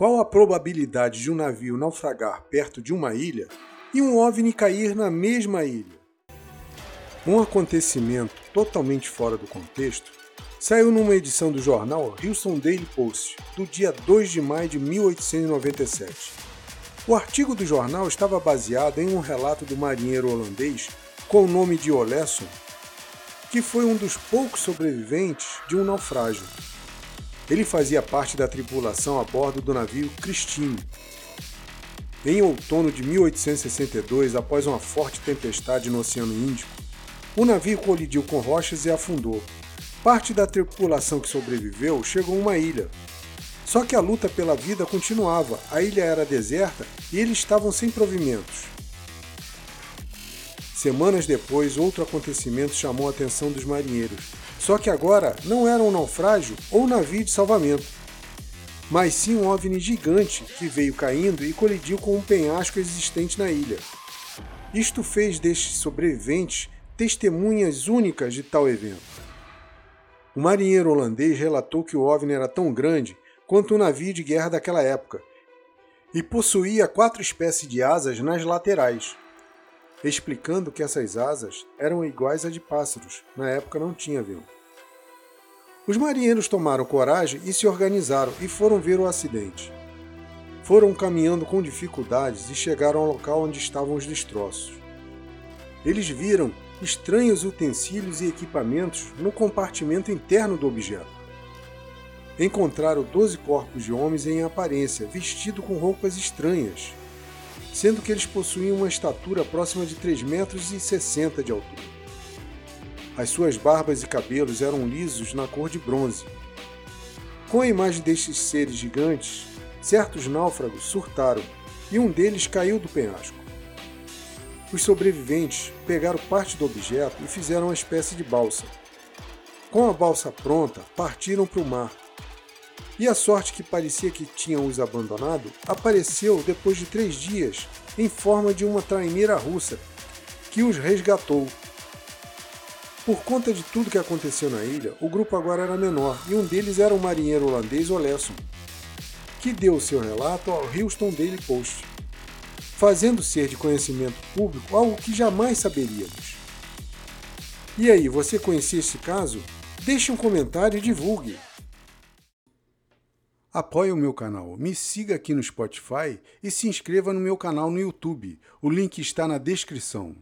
Qual a probabilidade de um navio naufragar perto de uma ilha e um OVNI cair na mesma ilha? Um acontecimento totalmente fora do contexto saiu numa edição do jornal Houston Daily Post, do dia 2 de maio de 1897. O artigo do jornal estava baseado em um relato do marinheiro holandês com o nome de Olesson, que foi um dos poucos sobreviventes de um naufrágio. Ele fazia parte da tripulação a bordo do navio Christine. Em outono de 1862, após uma forte tempestade no Oceano Índico, o navio colidiu com rochas e afundou, Parte da tripulação que sobreviveu chegou a uma ilha. Só que a luta pela vida continuava, a ilha era deserta e eles estavam sem provimentos. Semanas depois, outro acontecimento chamou a atenção dos marinheiros. Só que agora não era um naufrágio ou navio de salvamento, mas sim um OVNI gigante que veio caindo e colidiu com um penhasco existente na ilha. Isto fez destes sobreviventes testemunhas únicas de tal evento. O marinheiro holandês relatou que o OVNI era tão grande quanto um navio de guerra daquela época e possuía quatro espécies de asas nas laterais, explicando que essas asas eram iguais a de pássaros, na época não tinha avião. Os marinheiros tomaram coragem e se organizaram e foram ver o acidente. Foram caminhando com dificuldades e chegaram ao local onde estavam os destroços. Eles viram estranhos utensílios e equipamentos no compartimento interno do objeto. Encontraram 12 corpos de homens em aparência, vestidos com roupas estranhas, sendo que eles possuíam uma estatura próxima de 3 metros 60 de altura. As suas barbas e cabelos eram lisos na cor de bronze. Com a imagem destes seres gigantes, certos náufragos surtaram e um deles caiu do penhasco. Os sobreviventes pegaram parte do objeto e fizeram uma espécie de balsa. Com a balsa pronta, partiram para o mar. E a sorte que parecia que tinham os abandonado apareceu depois de três dias em forma de uma traineira russa que os resgatou. Por conta de tudo que aconteceu na ilha, o grupo agora era menor e um deles era o marinheiro holandês Olesson, que deu seu relato ao Houston Daily Post fazendo ser de conhecimento público algo que jamais saberíamos. E aí, você conhecia esse caso? Deixe um comentário e divulgue. Apoie o meu canal, me siga aqui no Spotify e se inscreva no meu canal no YouTube. O link está na descrição.